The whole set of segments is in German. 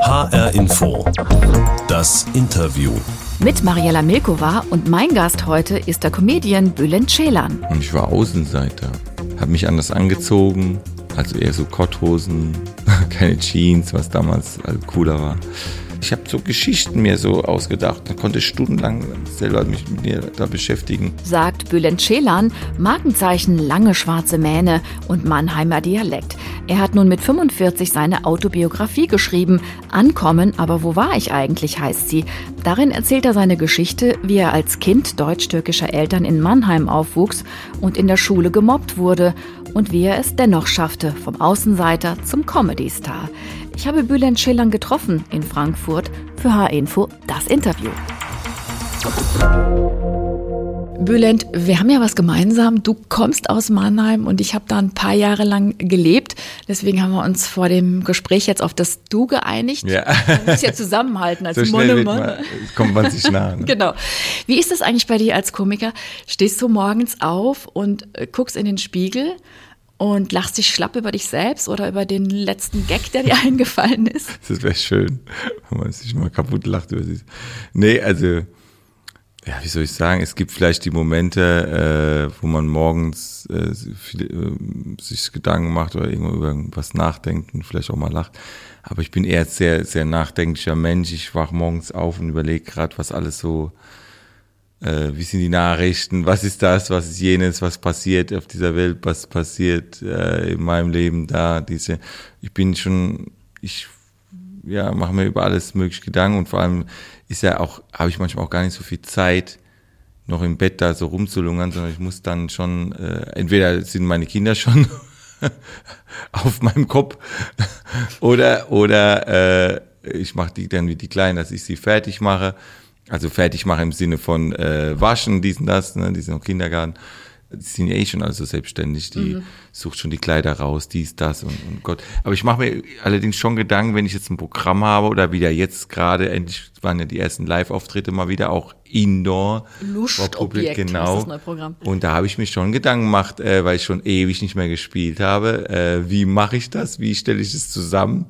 HR Info. Das Interview. Mit Mariella Milkova und mein Gast heute ist der Comedian Bülent Ceylan. Und ich war Außenseiter, habe mich anders angezogen, also eher so Kotthosen, keine Jeans, was damals cooler war. Ich habe so Geschichten mir so ausgedacht. Da konnte ich stundenlang selber mich mit mir da beschäftigen. Sagt Bülent Ceylan, Markenzeichen lange schwarze Mähne und Mannheimer Dialekt. Er hat nun mit 45 seine Autobiografie geschrieben. Ankommen, aber wo war ich eigentlich, heißt sie. Darin erzählt er seine Geschichte, wie er als Kind deutsch-türkischer Eltern in Mannheim aufwuchs und in der Schule gemobbt wurde und wie er es dennoch schaffte, vom Außenseiter zum Comedy-Star. Ich habe Bülent Ceylan getroffen in Frankfurt für H-Info das Interview. Bülent, wir haben ja was gemeinsam. Du kommst aus Mannheim und ich habe da ein paar Jahre lang gelebt. Deswegen haben wir uns vor dem Gespräch jetzt auf das Du geeinigt. Ja. Man muss ja zusammenhalten als so Monne Mann. kommt man sich nah. Ne? genau. Wie ist das eigentlich bei dir als Komiker? Stehst du morgens auf und äh, guckst in den Spiegel und lachst dich schlapp über dich selbst oder über den letzten Gag, der dir eingefallen ist? Das wäre schön, wenn man sich mal kaputt lacht über sich. Nee, also, ja, wie soll ich sagen, es gibt vielleicht die Momente, äh, wo man morgens äh, viel, äh, sich Gedanken macht oder irgendwo über irgendwas nachdenkt und vielleicht auch mal lacht. Aber ich bin eher sehr, sehr nachdenklicher Mensch. Ich wach morgens auf und überlege gerade, was alles so äh, wie sind die Nachrichten, was ist das, was ist jenes, was passiert auf dieser Welt, was passiert äh, in meinem Leben da, diese, ich bin schon, ich ja, mache mir über alles mögliche Gedanken und vor allem ist ja auch, habe ich manchmal auch gar nicht so viel Zeit, noch im Bett da so rumzulungern, sondern ich muss dann schon, äh, entweder sind meine Kinder schon auf meinem Kopf oder, oder äh, ich mache die dann wie die Kleinen, dass ich sie fertig mache also fertig machen im Sinne von äh, waschen, diesen, das, ne, die sind noch Kindergarten. Die sind ja eh schon also selbstständig, die mhm. sucht schon die Kleider raus, dies, das und, und Gott. Aber ich mache mir allerdings schon Gedanken, wenn ich jetzt ein Programm habe oder wieder jetzt gerade, endlich waren ja die ersten Live-Auftritte mal wieder, auch Indoor. Lustobjekt, genau. das neue Programm. Und da habe ich mir schon Gedanken gemacht, äh, weil ich schon ewig nicht mehr gespielt habe. Äh, wie mache ich das? Wie stelle ich es zusammen?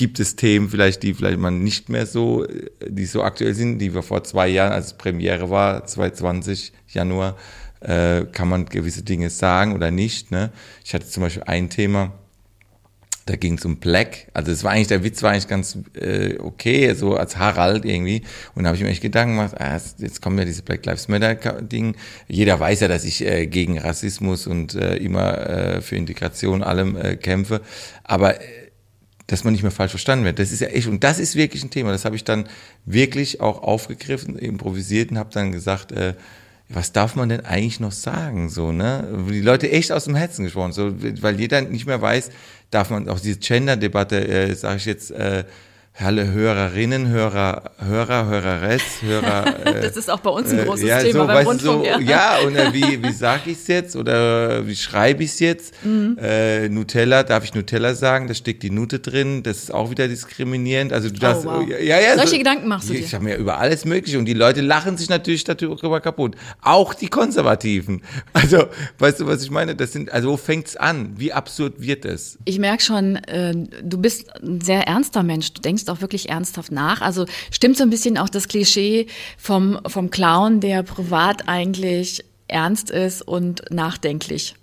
Gibt es Themen vielleicht, die vielleicht man nicht mehr so, die so aktuell sind, die wir vor zwei Jahren, als Premiere war, 2020, Januar, äh, kann man gewisse Dinge sagen oder nicht. Ne? Ich hatte zum Beispiel ein Thema, da ging es um Black. Also es war eigentlich, der Witz war eigentlich ganz äh, okay, so als Harald irgendwie. Und da habe ich mir echt Gedanken gemacht, ah, jetzt kommen ja diese Black Lives Matter-Ding. Jeder weiß ja, dass ich äh, gegen Rassismus und äh, immer äh, für Integration allem äh, kämpfe. Aber äh, dass man nicht mehr falsch verstanden wird. Das ist ja echt, und das ist wirklich ein Thema. Das habe ich dann wirklich auch aufgegriffen, improvisiert und habe dann gesagt, äh, was darf man denn eigentlich noch sagen, so, ne? Die Leute echt aus dem Herzen gesprochen, so, weil jeder nicht mehr weiß, darf man auch diese Gender-Debatte, äh, sage ich jetzt, äh, alle Hörerinnen, Hörer, Hörer, Höreres, Hörer. Äh, das ist auch bei uns ein äh, großes ja, Thema so, beim Rundfunk. So, ja. ja, und äh, wie, wie sage ich es jetzt oder wie schreibe ich es jetzt? Mhm. Äh, Nutella, darf ich Nutella sagen? Da steckt die Nute drin, das ist auch wieder diskriminierend. Also du oh, darfst, wow. ja, ja, Solche so, Gedanken machst du dir? Ich habe mir über alles Mögliche und die Leute lachen sich natürlich darüber kaputt. Auch die Konservativen. Also, weißt du, was ich meine? Das sind, also wo fängt's an? Wie absurd wird es? Ich merke schon, äh, du bist ein sehr ernster Mensch. Du denkst auch wirklich ernsthaft nach. Also stimmt so ein bisschen auch das Klischee vom, vom Clown, der privat eigentlich ernst ist und nachdenklich.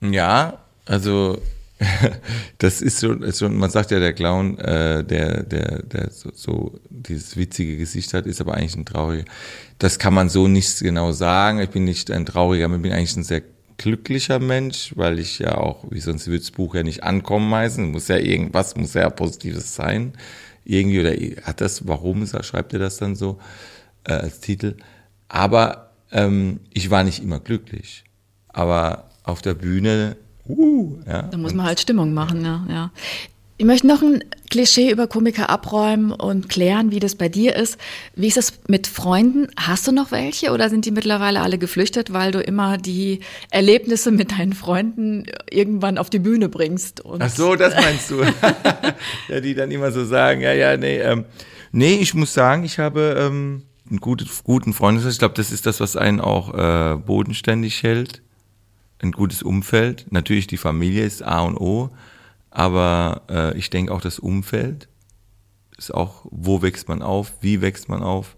Ja, also das ist schon, ist schon, man sagt ja, der Clown, äh, der, der, der so, so dieses witzige Gesicht hat, ist aber eigentlich ein trauriger. Das kann man so nicht genau sagen. Ich bin nicht ein trauriger, ich bin eigentlich ein sehr glücklicher Mensch, weil ich ja auch, wie sonst würde das Buch ja nicht ankommen heißen, muss ja irgendwas, muss ja Positives sein irgendwie, oder hat das, warum schreibt er das dann so äh, als Titel? Aber ähm, ich war nicht immer glücklich. Aber auf der Bühne, uh, ja. Da muss man halt Stimmung machen, ja. ja. Ich möchte noch ein Klischee über Komiker abräumen und klären, wie das bei dir ist. Wie ist es mit Freunden? Hast du noch welche oder sind die mittlerweile alle geflüchtet, weil du immer die Erlebnisse mit deinen Freunden irgendwann auf die Bühne bringst? Ach so, das meinst du? ja, die dann immer so sagen, ja, ja, nee. Ähm, nee, ich muss sagen, ich habe ähm, einen guten, guten Freundeskreis. Ich glaube, das ist das, was einen auch äh, bodenständig hält. Ein gutes Umfeld. Natürlich, die Familie ist A und O. Aber äh, ich denke auch das Umfeld ist auch, wo wächst man auf, wie wächst man auf,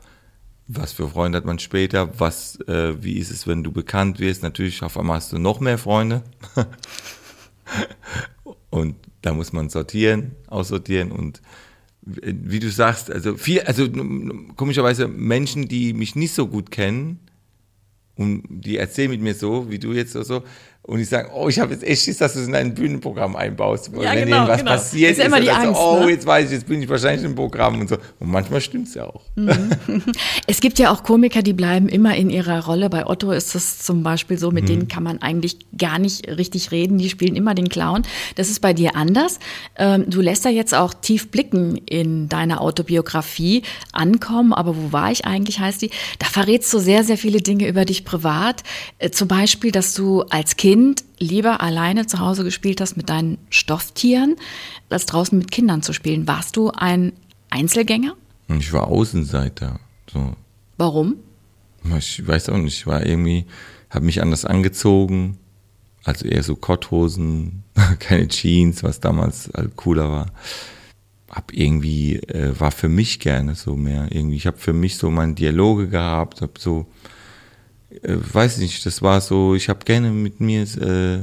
was für Freunde hat man später, was, äh, wie ist es, wenn du bekannt wirst. Natürlich, auf einmal hast du noch mehr Freunde. und da muss man sortieren, aussortieren und wie du sagst, also viel, also komischerweise Menschen, die mich nicht so gut kennen und die erzählen mit mir so, wie du jetzt so, so und ich sage, oh, ich habe jetzt echt Schiss, dass du es in ein Bühnenprogramm einbaust. Ja, wenn genau, irgendwas genau. passiert ist, ist immer die Angst, so, oh, ne? jetzt weiß ich, jetzt bin ich wahrscheinlich im Programm und so. Und manchmal stimmt es ja auch. Mhm. Es gibt ja auch Komiker, die bleiben immer in ihrer Rolle. Bei Otto ist das zum Beispiel so, mit mhm. denen kann man eigentlich gar nicht richtig reden. Die spielen immer den Clown. Das ist bei dir anders. Ähm, du lässt da jetzt auch tief blicken in deiner Autobiografie ankommen. Aber wo war ich eigentlich, heißt die? Da verrätst du sehr, sehr viele Dinge über dich privat. Äh, zum Beispiel, dass du als Kind Kind lieber alleine zu Hause gespielt hast mit deinen Stofftieren, als draußen mit Kindern zu spielen. Warst du ein Einzelgänger? Ich war Außenseiter. So. Warum? Ich weiß auch nicht. Ich war irgendwie, habe mich anders angezogen. Also eher so Kotthosen, keine Jeans, was damals halt cooler war. Hab irgendwie, äh, war für mich gerne so mehr. Irgendwie, ich habe für mich so meine Dialoge gehabt, habe so äh, weiß nicht, das war so, ich habe gerne mit mir, äh,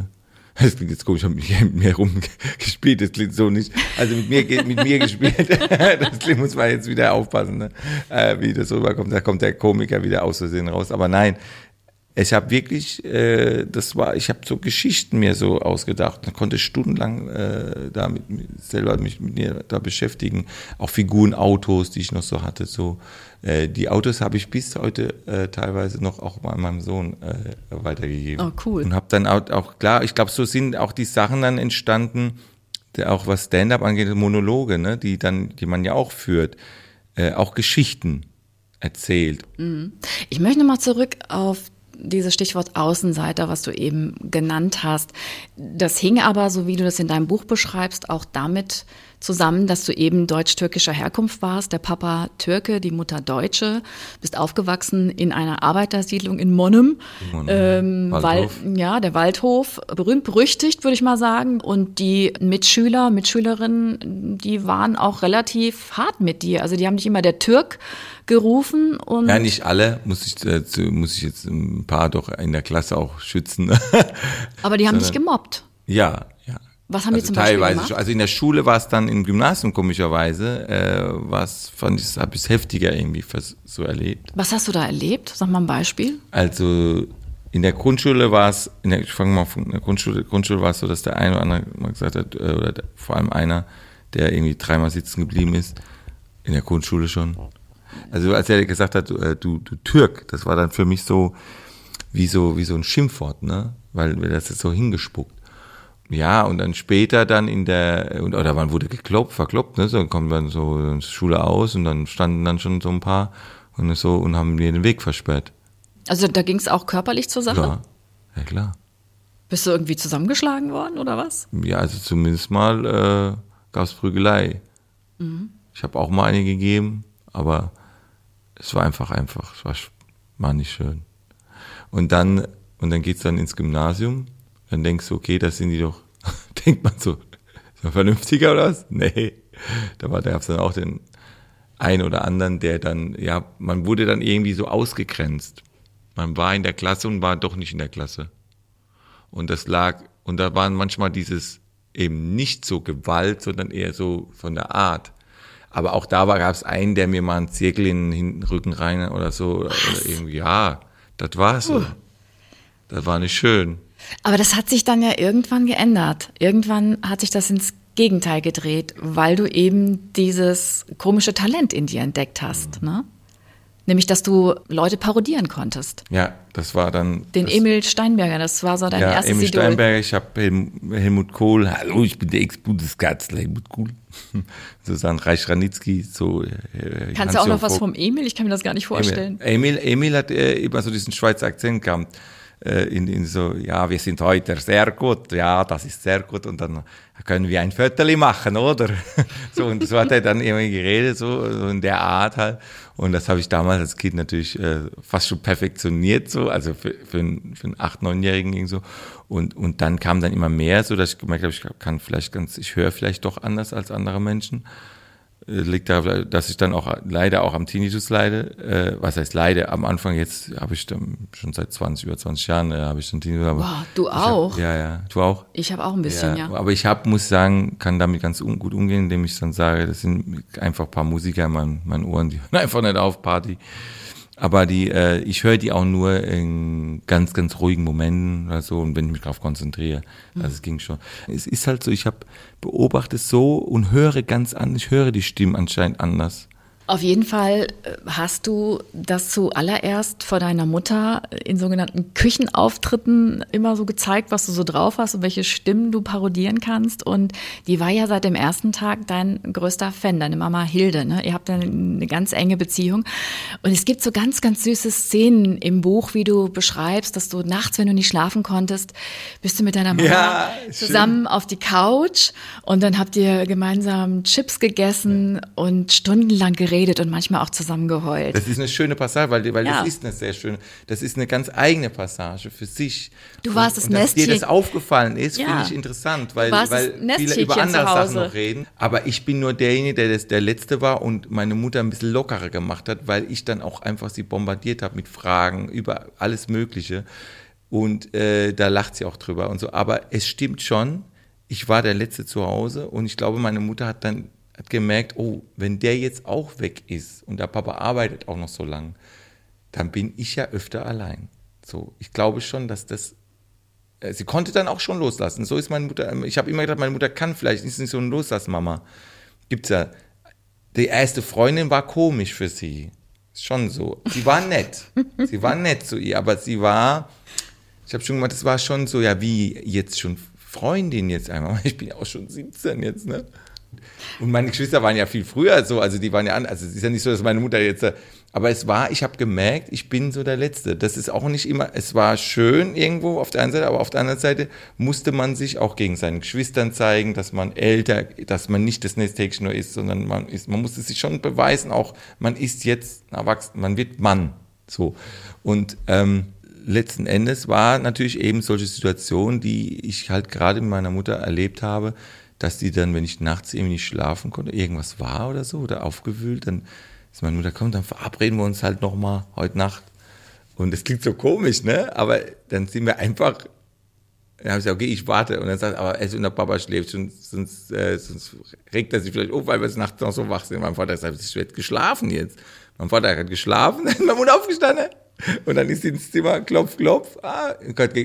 das klingt jetzt komisch, ich habe mit mir rumgespielt, das klingt so nicht. Also mit mir mit mir gespielt. das muss man jetzt wieder aufpassen, ne? äh, wie das rüberkommt. Da kommt der Komiker wieder aus Versehen raus. Aber nein, ich habe wirklich, äh, das war, ich habe so Geschichten mir so ausgedacht. Ich konnte stundenlang äh, da mit, selber mich mit mir da beschäftigen. Auch Figuren, Autos, die ich noch so hatte. So äh, die Autos habe ich bis heute äh, teilweise noch auch bei meinem Sohn äh, weitergegeben. Oh cool. Und habe dann auch, auch klar, ich glaube, so sind auch die Sachen dann entstanden, der, auch was Stand-up angeht, Monologe, ne, die dann, die man ja auch führt, äh, auch Geschichten erzählt. Mhm. Ich möchte nochmal zurück auf dieses Stichwort Außenseiter, was du eben genannt hast, das hing aber, so wie du das in deinem Buch beschreibst, auch damit zusammen, dass du eben deutsch-türkischer Herkunft warst, der Papa Türke, die Mutter Deutsche, bist aufgewachsen in einer Arbeitersiedlung in Monnem, Monnem ähm, Waldhof. Wal ja, der Waldhof, berühmt berüchtigt, würde ich mal sagen. Und die Mitschüler, Mitschülerinnen, die waren auch relativ hart mit dir. Also die haben dich immer der Türk gerufen und. Ja, nicht alle, muss ich, äh, muss ich jetzt ein paar doch in der Klasse auch schützen. Aber die haben dich gemobbt. Ja. Was haben also die zum Beispiel teilweise, gemacht? Also in der Schule war es dann im Gymnasium komischerweise, äh, was fand ich, habe ich heftiger irgendwie so erlebt. Was hast du da erlebt? Sag mal ein Beispiel. Also in der Grundschule war es, der, ich fange mal von der Grundschule, Grundschule war es so, dass der eine oder andere mal gesagt hat, äh, oder der, vor allem einer, der irgendwie dreimal sitzen geblieben ist, in der Grundschule schon. Also als er gesagt hat, du, äh, du, du Türk, das war dann für mich so wie so wie so ein Schimpfwort, ne? Weil, weil das ist so hingespuckt. Ja, und dann später dann in der, oder wann wurde geklopft, verkloppt, ne? So dann kommt man so Schule aus und dann standen dann schon so ein paar und so und haben mir den Weg versperrt. Also da ging es auch körperlich zur Sache? Ja, ja klar. Bist du irgendwie zusammengeschlagen worden oder was? Ja, also zumindest mal äh, gab es Prügelei. Mhm. Ich habe auch mal eine gegeben, aber es war einfach einfach, es war, war nicht schön. Und dann, und dann geht's dann ins Gymnasium, dann denkst du, okay, das sind die doch, denkt man so, ist man vernünftiger oder was? Nee. Da war, da gab's dann auch den einen oder anderen, der dann, ja, man wurde dann irgendwie so ausgegrenzt. Man war in der Klasse und war doch nicht in der Klasse. Und das lag, und da waren manchmal dieses eben nicht so Gewalt, sondern eher so von der Art. Aber auch da gab es einen, der mir mal einen Zirkel in den Rücken rein oder so. Oder irgendwie, ja, das war so. Das war nicht schön. Aber das hat sich dann ja irgendwann geändert. Irgendwann hat sich das ins Gegenteil gedreht, weil du eben dieses komische Talent in dir entdeckt hast. Mhm. Ne? Nämlich, dass du Leute parodieren konntest. Ja, das war dann. Den Emil Steinberger, das war so dein ja, erstes Emil Idol. Steinberger, ich habe Helmut Kohl, hallo, ich bin der Ex-Bundeskanzler Helmut Kohl. Susanne Reich-Ranitzky, so. Äh, Kannst du auch noch was vom Emil? Ich kann mir das gar nicht vorstellen. Emil, Emil, Emil hat äh, immer so diesen Schweizer Akzent gehabt. Äh, in, in so, ja, wir sind heute sehr gut, ja, das ist sehr gut und dann können wir ein Viertel machen, oder? so, und so hat er dann irgendwie geredet, so, so in der Art halt. Und das habe ich damals als Kind natürlich äh, fast schon perfektioniert, so, also für, für, einen, für einen 8-, 9-Jährigen so. Und, und dann kam dann immer mehr, so dass ich gemerkt habe, ich kann vielleicht ganz, ich höre vielleicht doch anders als andere Menschen. Äh, liegt da, dass ich dann auch leider auch am Tinnitus leide. Äh, was heißt leide? Am Anfang jetzt habe ich dann schon seit 20, über 20 Jahren äh, habe ich den Tinnitus. Aber wow, du auch? Hab, ja, ja. Du auch? Ich habe auch ein bisschen, ja. ja. Aber ich habe, muss sagen, kann damit ganz un gut umgehen, indem ich dann sage, das sind einfach ein paar Musiker in meinen, meinen Ohren, die hören einfach nicht auf Party. Aber die, äh, ich höre die auch nur in ganz, ganz ruhigen Momenten oder so und wenn ich mich darauf konzentriere. Also es ging schon. Es ist halt so, ich habe beobachte so und höre ganz anders, ich höre die Stimmen anscheinend anders. Auf jeden Fall äh, hast du das zuallererst vor deiner Mutter in sogenannten Küchenauftritten immer so gezeigt, was du so drauf hast und welche Stimmen du parodieren kannst. Und die war ja seit dem ersten Tag dein größter Fan, deine Mama Hilde. Ne? Ihr habt eine, eine ganz enge Beziehung. Und es gibt so ganz, ganz süße Szenen im Buch, wie du beschreibst, dass du nachts, wenn du nicht schlafen konntest, bist du mit deiner Mama ja, zusammen auf die Couch und dann habt ihr gemeinsam Chips gegessen ja. und stundenlang geredet geredet und manchmal auch zusammen geheult. Das ist eine schöne Passage, weil, weil ja. das ist eine sehr schöne, das ist eine ganz eigene Passage für sich. Du warst und, das und Nestchen. Dass dir das aufgefallen ist, ja. finde ich interessant, weil, weil viele über andere Sachen noch reden. Aber ich bin nur derjenige, der das, der Letzte war und meine Mutter ein bisschen lockerer gemacht hat, weil ich dann auch einfach sie bombardiert habe mit Fragen über alles Mögliche. Und äh, da lacht sie auch drüber und so. Aber es stimmt schon, ich war der Letzte zu Hause und ich glaube, meine Mutter hat dann hat gemerkt, oh, wenn der jetzt auch weg ist und der Papa arbeitet auch noch so lang, dann bin ich ja öfter allein. So, ich glaube schon, dass das. Äh, sie konnte dann auch schon loslassen. So ist meine Mutter. Ähm, ich habe immer gedacht, meine Mutter kann vielleicht, ist nicht so ein Loslass-Mama. Gibt's ja. Die erste Freundin war komisch für sie. Ist schon so. Sie war nett. sie war nett zu ihr, aber sie war. Ich habe schon gemacht, das war schon so, ja, wie jetzt schon Freundin jetzt einmal. Ich bin ja auch schon 17 jetzt, ne? Und meine Geschwister waren ja viel früher so, also die waren ja an, also es ist ja nicht so, dass meine Mutter jetzt, aber es war, ich habe gemerkt, ich bin so der Letzte. Das ist auch nicht immer, es war schön irgendwo auf der einen Seite, aber auf der anderen Seite musste man sich auch gegen seinen Geschwistern zeigen, dass man älter, dass man nicht das Nesthäkchen nur ist, sondern man ist, man musste sich schon beweisen, auch man ist jetzt erwachsen, man wird Mann, so. Und, ähm, letzten Endes war natürlich eben solche Situationen, die ich halt gerade mit meiner Mutter erlebt habe, dass die dann, wenn ich nachts irgendwie nicht schlafen konnte, irgendwas war oder so oder aufgewühlt, dann ist meine Mutter, komm, dann verabreden wir uns halt nochmal heute Nacht. Und das klingt so komisch, ne? Aber dann sind wir einfach, dann habe ich gesagt, okay, ich warte. Und dann sagt aber also der Papa schläft, sonst, sonst, äh, sonst regt er sich vielleicht auf, weil wir nachts noch so wach sind. Mein Vater sagt, ich werde geschlafen jetzt. Mein Vater hat geschlafen, dann ist meine Mutter aufgestanden. Und dann ist sie ins Zimmer, klopf, klopf. Ah,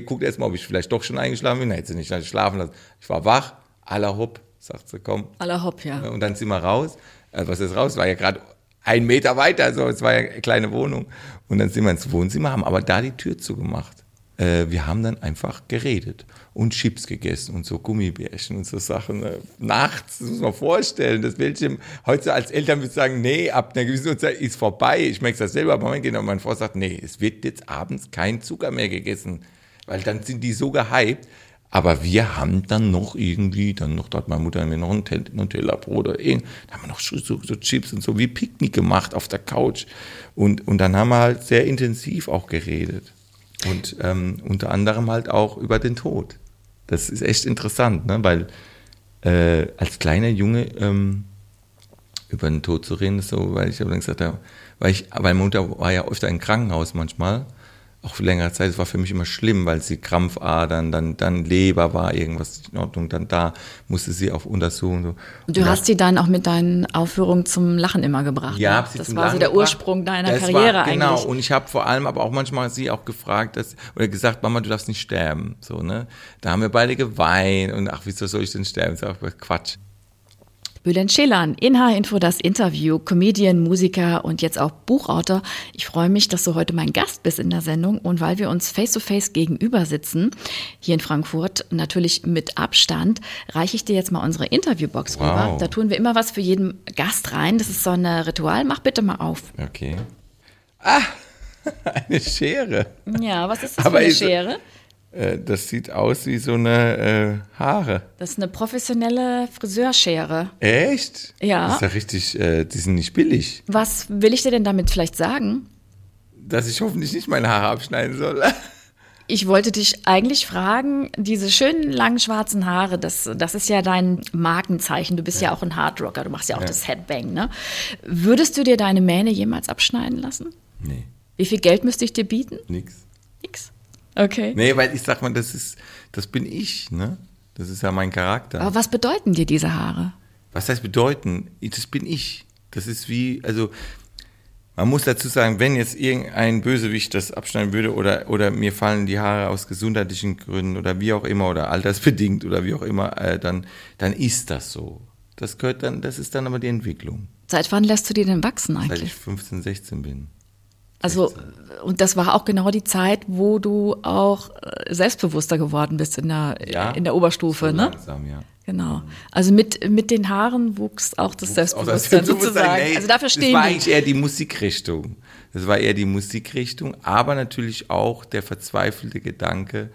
guckt erst mal, ob ich vielleicht doch schon eingeschlafen bin. Dann hätte sie nicht schlafen lassen. Ich war wach, aller Hopp, sagt sie, komm. Aller Hopp, ja. Und dann sind wir raus. Äh, was ist raus? War ja gerade ein Meter weiter, so, es war ja eine kleine Wohnung. Und dann sind wir ins Wohnzimmer, haben aber da die Tür zugemacht. Äh, wir haben dann einfach geredet und Chips gegessen und so Gummibärchen und so Sachen. Äh, nachts, das muss man vorstellen, das Bildschirm, heute als Eltern würde sagen, nee, ab einer gewissen Uhrzeit ist vorbei. Ich merke das selber, aber mein Kind und mein Vater sagt, nee, es wird jetzt abends kein Zucker mehr gegessen. Weil dann sind die so gehypt. Aber wir haben dann noch irgendwie, dann noch, da hat meine Mutter mir noch ein Nutella-Brot oder irgend, da haben wir noch so, so, Chips und so wie Picknick gemacht auf der Couch. Und, und dann haben wir halt sehr intensiv auch geredet. Und ähm, unter anderem halt auch über den Tod. Das ist echt interessant, ne? weil äh, als kleiner Junge ähm, über den Tod zu reden, ist so, weil ich habe dann gesagt, ja, weil ich, weil meine Mutter war ja öfter im Krankenhaus manchmal auch für längere Zeit, es war für mich immer schlimm, weil sie Krampfadern, dann, dann Leber war irgendwas in Ordnung, dann da musste sie auf Untersuchung. So. Du hast sie dann auch mit deinen Aufführungen zum Lachen immer gebracht. Ja, ne? sie das zum war Lachen so der gebracht. Ursprung deiner Das Karriere war, genau. eigentlich. Und ich habe vor allem aber auch manchmal sie auch gefragt, dass, oder gesagt, Mama, du darfst nicht sterben. So, ne? Da haben wir beide geweint und ach, wieso soll ich denn sterben? Das ist auch Quatsch. Bülent Ceylan, in H-Info das Interview, Comedian, Musiker und jetzt auch Buchautor. Ich freue mich, dass du heute mein Gast bist in der Sendung und weil wir uns face-to-face gegenüber sitzen, hier in Frankfurt, natürlich mit Abstand, reiche ich dir jetzt mal unsere Interviewbox Wow. rüber. Da tun wir immer was für jeden Gast rein. Das ist so ein Ritual. Mach bitte mal auf. Okay. Ah, eine Schere. Ja, was ist das Aber für eine Schere? Äh, Das sieht aus wie so eine äh, Haare. Das ist eine professionelle Friseurschere. Echt? Ja. Das ist ja richtig, äh, die sind nicht billig. Was will ich dir denn damit vielleicht sagen? Dass ich hoffentlich nicht meine Haare abschneiden soll. Ich wollte dich eigentlich fragen, diese schönen langen schwarzen Haare, das, das ist ja dein Markenzeichen. Du bist ja, ja auch ein Hardrocker, du machst ja auch ja. das Headbang, ne? Würdest du dir deine Mähne jemals abschneiden lassen? Nee. Wie viel Geld müsste ich dir bieten? Nix. Nix. Okay. Nee, weil ich sag mal, das ist, das bin ich, ne? Das ist ja mein Charakter. Aber was bedeuten dir diese Haare? Was heißt bedeuten? Das bin ich. Das ist wie, also man muss dazu sagen, wenn jetzt irgendein Bösewicht das abschneiden würde oder, oder mir fallen die Haare aus gesundheitlichen Gründen oder wie auch immer oder altersbedingt oder wie auch immer, äh, dann, dann ist das so. Das gehört dann, das ist dann aber die Entwicklung. Seit wann lässt du die denn wachsen eigentlich? Seit ich 15, 16 bin. Also, und das war auch genau die Zeit, wo du auch äh, selbstbewusster geworden bist in der, ja, in der Oberstufe, so ne? Langsam, ja. Genau. Also mit, mit den Haaren wuchs auch das wuchs Selbstbewusstsein sozusagen. Nee, also dafür stehen Das war eigentlich eher die Musikrichtung. Das war eher die Musikrichtung, aber natürlich auch der verzweifelte Gedanke,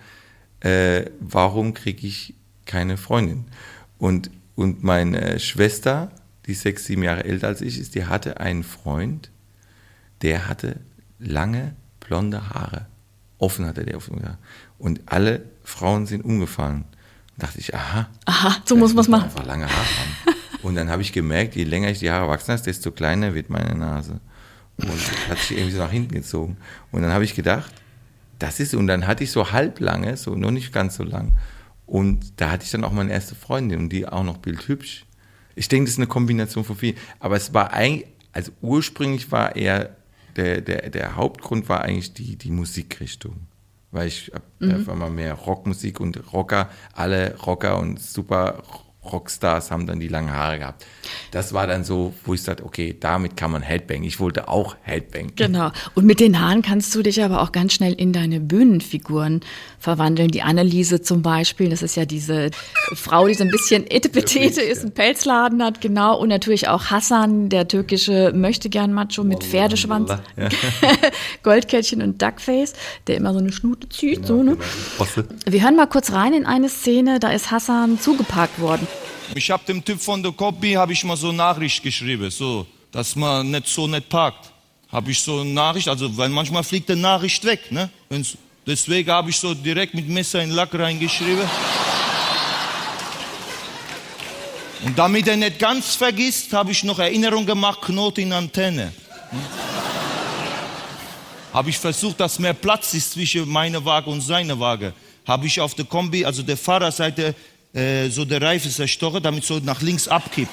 äh, warum kriege ich keine Freundin? Und, und meine Schwester, die sechs, sieben Jahre älter als ich ist, die hatte einen Freund, der hatte lange blonde Haare. Offen hatte der offen. Und alle Frauen sind umgefallen dachte ich, aha. Aha, so muss man es machen. Einfach lange Haare haben. Und dann habe ich gemerkt, je länger ich die Haare wachsen lasse, desto kleiner wird meine Nase. Und hat sich irgendwie so nach hinten gezogen. Und dann habe ich gedacht, das ist, und dann hatte ich so halblange, so noch nicht ganz so lang. Und da hatte ich dann auch meine erste Freundin und die auch noch bildhübsch. Ich denke, das ist eine Kombination von viel. Aber es war eigentlich, also ursprünglich war eher, der, der, der Hauptgrund war eigentlich die, die Musikrichtung weil ich mhm. einfach mal mehr Rockmusik und Rocker, alle Rocker und super Rockstars haben dann die langen Haare gehabt. Das war dann so, wo ich sagte, okay, damit kann man Headbang. Ich wollte auch Headbang. Genau. Und mit den Haaren kannst du dich aber auch ganz schnell in deine Bühnenfiguren verwandeln. Die Anneliese zum Beispiel, das ist ja diese Frau, die so ein bisschen Etepetete ist, einen Pelzladen hat, genau. Und natürlich auch Hassan, der türkische Möchtegern-Macho mit Pferdeschwanz, ja. Goldkettchen und Duckface, der immer so eine Schnute zieht. Genau, so, ne? Genau. Wir hören mal kurz rein in eine Szene, da ist Hassan zugepackt worden. Ich habe dem Typ von der Copy habe ich mal so eine Nachricht geschrieben, so, dass man nicht so nicht parkt. Habe ich so eine Nachricht, also weil manchmal fliegt die Nachricht weg, ne? Wenn's, deswegen habe ich so direkt mit Messer in Lack reingeschrieben. Und damit er nicht ganz vergisst, habe ich noch Erinnerung gemacht, Knoten in Antenne. Hm? Habe ich versucht, dass mehr Platz ist zwischen meiner Waage und seiner Waage. Habe ich auf der Kombi, also der Fahrerseite, äh, so der Reifen zerstochen, damit so nach links abkippt.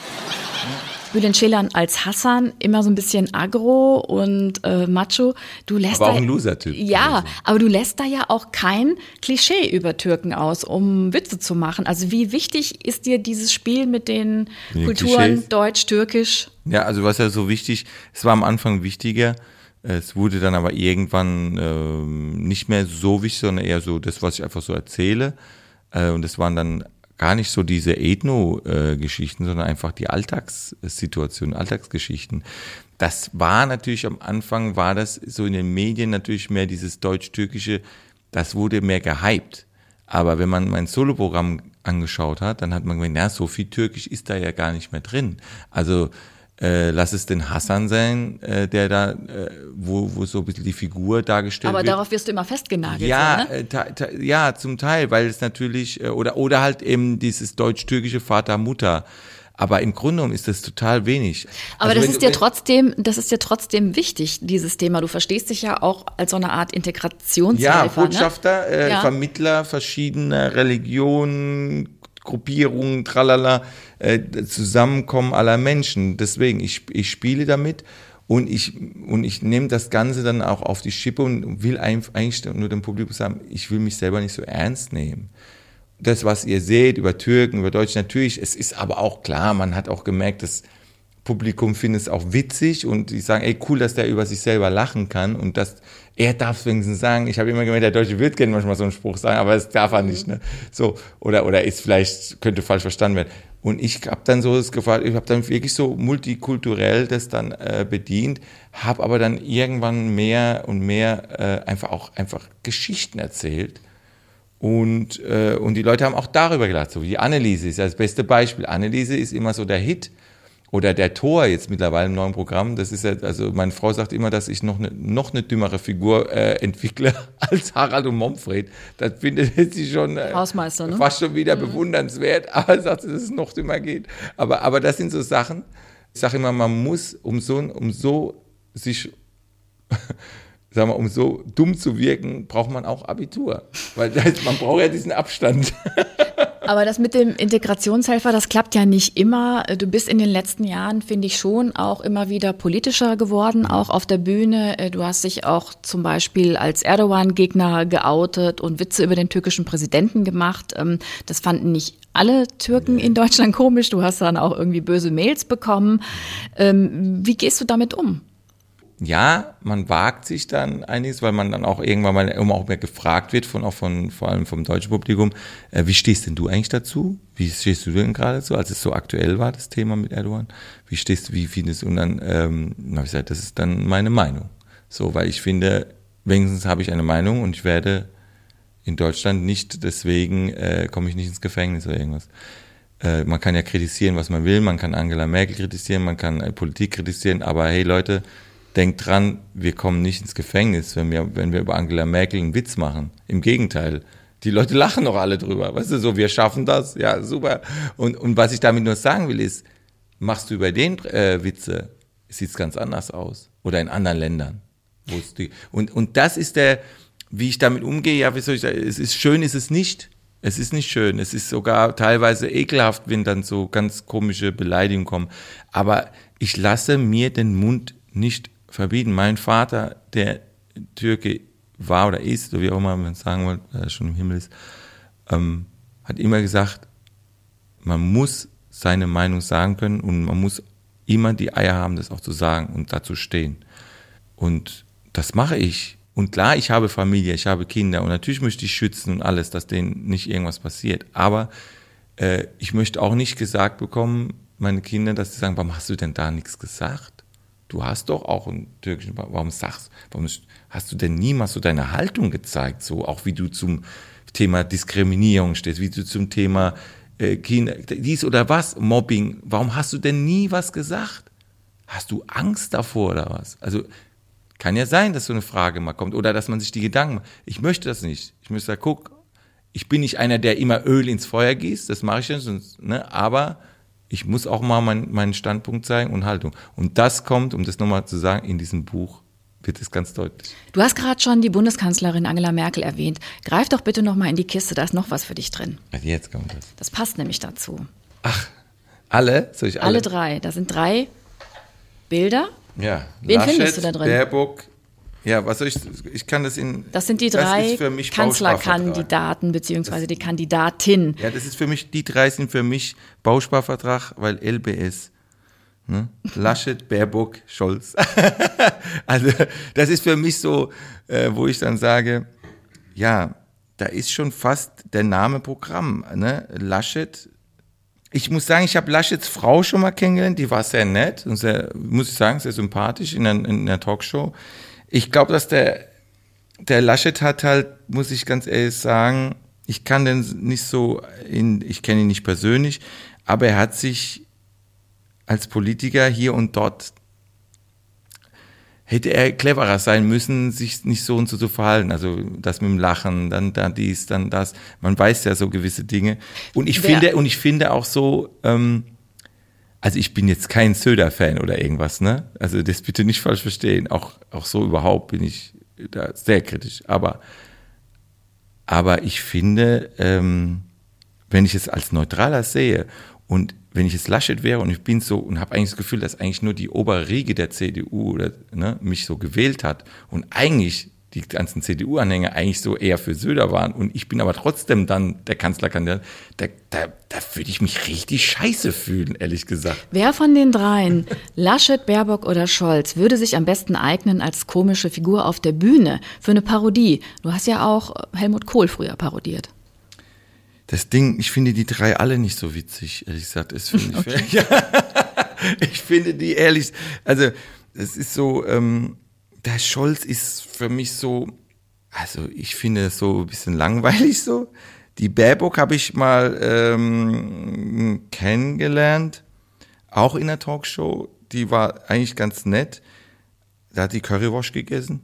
Bülent Ceylan als Hassan immer so ein bisschen agro und äh, macho. Du lässt aber auch ein Loser-Typ. Ja, also. aber du lässt da ja auch kein Klischee über Türken aus, um Witze zu machen. Also wie wichtig ist dir dieses Spiel mit den die Kulturen Klischees? Deutsch, Türkisch? Ja, also was ja so wichtig, es war am Anfang wichtiger, es wurde dann aber irgendwann äh, nicht mehr so wichtig, sondern eher so das, was ich einfach so erzähle. Äh, und es waren dann gar nicht so diese Ethno-Geschichten, sondern einfach die Alltagssituationen, Alltagsgeschichten. Das war natürlich am Anfang, war das so in den Medien natürlich mehr dieses deutsch-türkische, das wurde mehr gehypt. Aber wenn man mein Soloprogramm angeschaut hat, dann hat man gemerkt, na, so viel Türkisch ist da ja gar nicht mehr drin. Also äh, lass es den Hassan sein, äh, der da, äh, wo, wo so ein bisschen die Figur dargestellt Aber wird. Aber darauf wirst du immer festgenagelt. Ja, so, ne? Äh, ja, zum Teil, weil es natürlich, äh, oder, oder halt eben dieses deutsch-türkische Vater-Mutter. Aber im Grunde genommen ist das total wenig. Aber also das ist dir trotzdem, das ist dir trotzdem wichtig, dieses Thema. Du verstehst dich ja auch als so eine Art Integrationshelfer. Ja, Botschafter, ne? äh, ja. Vermittler verschiedener Religionen, Gruppierungen, tralala, äh, Zusammenkommen aller Menschen. Deswegen, ich, ich spiele damit und ich, und ich nehme das Ganze dann auch auf die Schippe und will eigentlich nur dem Publikum sagen, ich will mich selber nicht so ernst nehmen. Das, was ihr seht über Türken, über Deutsche, natürlich, es ist aber auch klar, man hat auch gemerkt, dass Publikum findet es auch witzig und die sagen, ey, cool, dass der über sich selber lachen kann und dass er darf es wenigstens sagen. Ich habe immer gemerkt, der deutsche Wirt kann manchmal so einen Spruch sagen, aber das darf er nicht. Ne? So oder oder ist vielleicht könnte falsch verstanden werden. Und ich habe dann so das gefragt, ich habe dann wirklich so multikulturell das dann äh, bedient, habe aber dann irgendwann mehr und mehr äh, einfach auch einfach Geschichten erzählt. Und, äh, und die Leute haben auch darüber gelacht. So wie Anneliese ist das beste Beispiel. Anneliese ist immer so der Hit Oder der Tor jetzt mittlerweile im neuen Programm, das ist ja, also meine Frau sagt immer, dass ich noch eine, noch eine dümmere Figur äh, entwickle als Harald und Momfred. Das findet sie schon äh, Hausmeister, ne? fast schon wieder mhm. bewundernswert, aber sagt, dass es noch dümmer geht. Aber, aber das sind so Sachen, ich sage immer, man muss, um so, um so sich sag mal, um so dumm zu wirken, braucht man auch Abitur. Weil heißt, man braucht ja diesen Abstand. Aber das mit dem Integrationshelfer, das klappt ja nicht immer. Du bist in den letzten Jahren, finde ich schon, auch immer wieder politischer geworden, auch auf der Bühne. Du hast dich auch zum Beispiel als Erdogan-Gegner geoutet und Witze über den türkischen Präsidenten gemacht. Ähm, das fanden nicht alle Türken in Deutschland komisch. Du hast dann auch irgendwie böse Mails bekommen. Ähm, wie gehst du damit um? Ja, man wagt sich dann einiges, weil man dann auch irgendwann mal immer auch mehr gefragt wird von auch von vor allem vom deutschen Publikum, äh, wie stehst denn du eigentlich dazu? Wie stehst du denn gerade so, als es so aktuell war das Thema mit Erdogan? Wie stehst du, wie findest du? Und dann ähm, habe ich gesagt, das ist dann meine Meinung. So, weil ich finde, wenigstens habe ich eine Meinung und ich werde in Deutschland nicht deswegen äh, komme ich nicht ins Gefängnis oder irgendwas. Äh, man kann ja kritisieren, was man will, man kann Angela Merkel kritisieren, man kann äh, Politik kritisieren, aber hey Leute, denkt dran, wir kommen nicht ins Gefängnis, wenn wir, wenn wir über Angela Merkel einen Witz machen. Im Gegenteil. Die Leute lachen doch alle drüber. Weißt du, so, wir schaffen das. Ja, super. Und, und was ich damit nur sagen will, ist, machst du über den äh, Witze, sieht es ganz anders aus. Oder in anderen Ländern. Die, und, und das ist der, wie ich damit umgehe, ja, wie soll ich sagen, es ist schön, ist es nicht. Es ist nicht schön. Es ist sogar teilweise ekelhaft, wenn dann so ganz komische Beleidigungen kommen. Aber ich lasse mir den Mund nicht verbieten. Mein Vater, der Türke war oder ist, oder wie auch immer man sagen wollte, weil er schon im Himmel ist, ähm, hat immer gesagt, man muss seine Meinung sagen können und man muss immer die Eier haben, das auch zu sagen und dazu stehen. Und das mache ich. Und klar, ich habe Familie, ich habe Kinder und natürlich möchte ich schützen und alles, dass denen nicht irgendwas passiert. Aber äh, ich möchte auch nicht gesagt bekommen, meine Kinder, dass sie sagen, warum hast du denn da nichts gesagt? Du hast doch auch einen türkischen, warum sagst, warum hast du denn niemals so deine Haltung gezeigt, so auch wie du zum Thema Diskriminierung stehst, wie du zum Thema äh, Kinder, dies oder was, Mobbing, warum hast du denn nie was gesagt? Hast du Angst davor oder was? Also kann ja sein, dass so eine Frage mal kommt oder dass man sich die Gedanken macht. Ich möchte das nicht. Ich möchte sagen, guck, ich bin nicht einer, der immer Öl ins Feuer gießt, das mache ich nicht, ne? aber ich muss auch mal mein, meinen Standpunkt zeigen und Haltung. Und das kommt, um das nochmal zu sagen, in diesem Buch wird es ganz deutlich. Du hast gerade schon die Bundeskanzlerin Angela Merkel erwähnt. Greif doch bitte nochmal in die Kiste, da ist noch was für dich drin. Jetzt kommt das. Das passt nämlich dazu. Ach, alle? Soll ich alle? Alle drei. Da sind drei Bilder. Ja. Wen Laschet, findest du da drin? Baerbock, ja, was soll ich, ich kann das in. Das sind die drei Kanzlerkandidaten beziehungsweise die Kandidatin. Ja, das ist für mich, die drei sind für mich Bausparvertrag, weil LBS. Ne? Laschet, Baerbock, Scholz. also, das ist für mich so, äh, wo ich dann sage, ja, da ist schon fast der Name Programm. Ne? Laschet, ich muss sagen, ich habe Laschets Frau schon mal kennengelernt, die war sehr nett und sehr, muss ich sagen, sehr sympathisch in einer, in einer Talkshow. Ich glaube, dass der, der Laschet hat halt, muss ich ganz ehrlich sagen, ich kann den nicht so, in, ich kenne ihn nicht persönlich, aber er hat sich als Politiker hier und dort hätte er cleverer sein müssen, sich nicht so und so zu verhalten. Also das mit dem Lachen, dann da dies, dann das. Man weiß ja so gewisse Dinge. Und ich finde, und ich finde auch so, ähm, also ich bin jetzt kein Söder-Fan oder irgendwas, ne? Also das bitte nicht falsch verstehen. Auch, auch so überhaupt bin ich da sehr kritisch. Aber, aber ich finde, ähm, wenn ich es als Neutraler sehe und wenn ich jetzt Laschet wäre und ich bin so und habe eigentlich das Gefühl, dass eigentlich nur die obere Riege der CDU oder, ne, mich so gewählt hat und eigentlich die ganzen CDU-Anhänger eigentlich so eher für Söder waren und ich bin aber trotzdem dann der Kanzlerkandidat, da, da, da würde ich mich richtig scheiße fühlen, ehrlich gesagt. Wer von den dreien, Laschet, Baerbock oder Scholz, würde sich am besten eignen als komische Figur auf der Bühne für eine Parodie? Du hast ja auch Helmut Kohl früher parodiert. Das Ding, ich finde die drei alle nicht so witzig, ehrlich gesagt. Das finde ich, okay. ja, ich finde die ehrlich, also es ist so, ähm, der Scholz ist für mich so, also ich finde es so ein bisschen langweilig so. Die Baerbock habe ich mal ähm, kennengelernt, auch in der Talkshow, die war eigentlich ganz nett. Da hat die Currywash gegessen.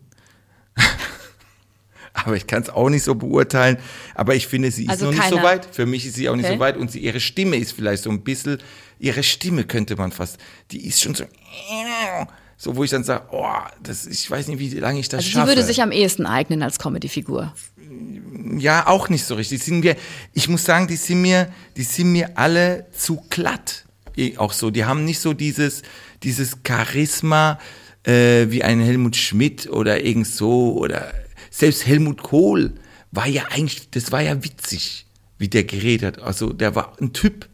aber ich kann es auch nicht so beurteilen. Aber ich finde, sie ist Also noch nicht so keiner. weit. Für mich ist sie auch nicht Okay. so weit. Und sie, ihre Stimme ist vielleicht so ein bisschen, ihre Stimme könnte man fast, die ist schon so, so wo ich dann sage, oh, das, ich weiß nicht, wie lange ich das Also sie schaffe. würde sich am ehesten eignen als Comedy-Figur. Ja, auch nicht so richtig. Sind mir, ich muss sagen, die sind mir, die sind mir alle zu glatt. Auch so, die haben nicht so dieses, dieses Charisma äh, wie ein Helmut Schmidt oder irgend so oder selbst Helmut Kohl war ja eigentlich, das war ja witzig, wie der geredet hat. Also der war ein Typ.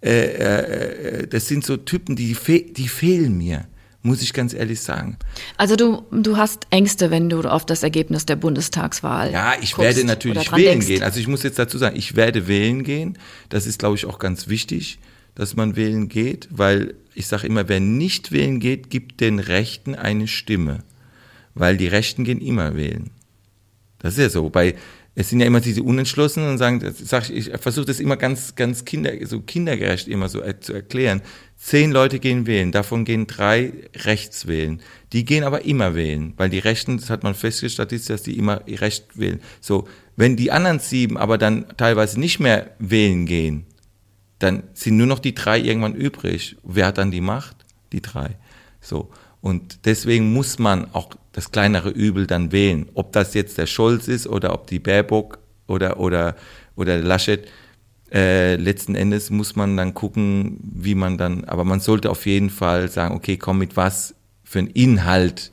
Äh, äh, das sind so Typen, die, fe die fehlen mir, muss ich ganz ehrlich sagen. Also du, du hast Ängste, wenn du auf das Ergebnis der Bundestagswahl Ja, ich werde natürlich wählen denkst. gehen. Also ich muss jetzt dazu sagen, ich werde wählen gehen. Das ist, glaube ich, auch ganz wichtig, dass man wählen geht, weil ich sage immer, wer nicht wählen geht, gibt den Rechten eine Stimme. Weil die Rechten gehen immer wählen. Das ist ja so. Bei, es sind ja immer diese Unentschlossenen und sagen, sag ich, ich versuche das immer ganz, ganz kinder, so kindergerecht immer so äh, zu erklären. Zehn Leute gehen wählen, davon gehen drei rechts wählen. Die gehen aber immer wählen, weil die Rechten, das hat man festgestellt, dass die immer recht wählen. So, wenn die anderen sieben aber dann teilweise nicht mehr wählen gehen, dann sind nur noch die drei irgendwann übrig. Wer hat dann die Macht? Die drei. So. Und deswegen muss man auch das kleinere Übel dann wählen. Ob das jetzt der Scholz ist oder ob die Baerbock oder, oder, oder der Laschet. Äh, letzten Endes muss man dann gucken, wie man dann, aber man sollte auf jeden Fall sagen, okay, komm mit was für ein Inhalt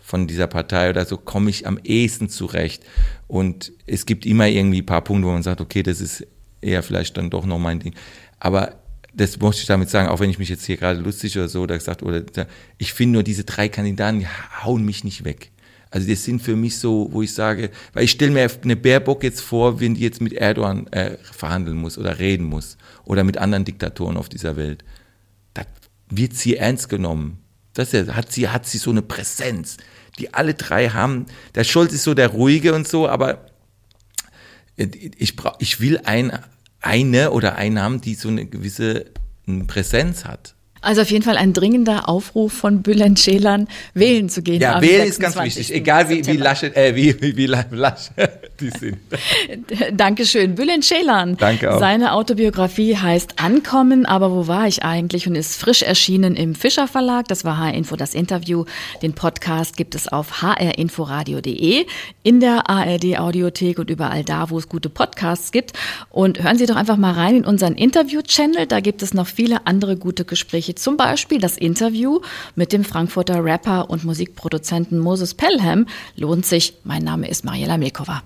von dieser Partei oder so komme ich am ehesten zurecht. Und es gibt immer irgendwie ein paar Punkte, wo man sagt, okay, das ist eher vielleicht dann doch noch mein Ding. Aber das möchte ich damit sagen, auch wenn ich mich jetzt hier gerade lustig oder so oder gesagt oder ich finde nur diese drei Kandidaten die hauen mich nicht weg. Also das sind für mich so, wo ich sage, weil ich stelle mir eine Baerbock jetzt vor, wenn die jetzt mit Erdogan äh, verhandeln muss oder reden muss oder mit anderen Diktatoren auf dieser Welt. Da wird sie ernst genommen. Das ist hat sie hat sie so eine Präsenz, die alle drei haben. Der Scholz ist so der ruhige und so, aber ich brauch, ich will ein, eine oder einen haben, die so eine gewisse Präsenz hat. Also auf jeden Fall ein dringender Aufruf von Bülent Ceylan, wählen zu gehen. Ja, wählen ist ganz 26. wichtig, egal wie, wie. Laschet, äh, wie, wie, wie La- Laschet die sind. Dankeschön. Bülent Ceylan. Danke auch. Seine Autobiografie heißt Ankommen, aber wo war ich eigentlich? Und ist frisch erschienen im Fischer Verlag. Das war HR Info das Interview. Den Podcast gibt es auf hrinforadio.de, in der ARD Audiothek und überall da, wo es gute Podcasts gibt. Und hören Sie doch einfach mal rein in unseren Interview-Channel. Da gibt es noch viele andere gute Gespräche. Zum Beispiel das Interview mit dem Frankfurter Rapper und Musikproduzenten Moses Pelham. Lohnt sich. Mein Name ist Mariela Milkova.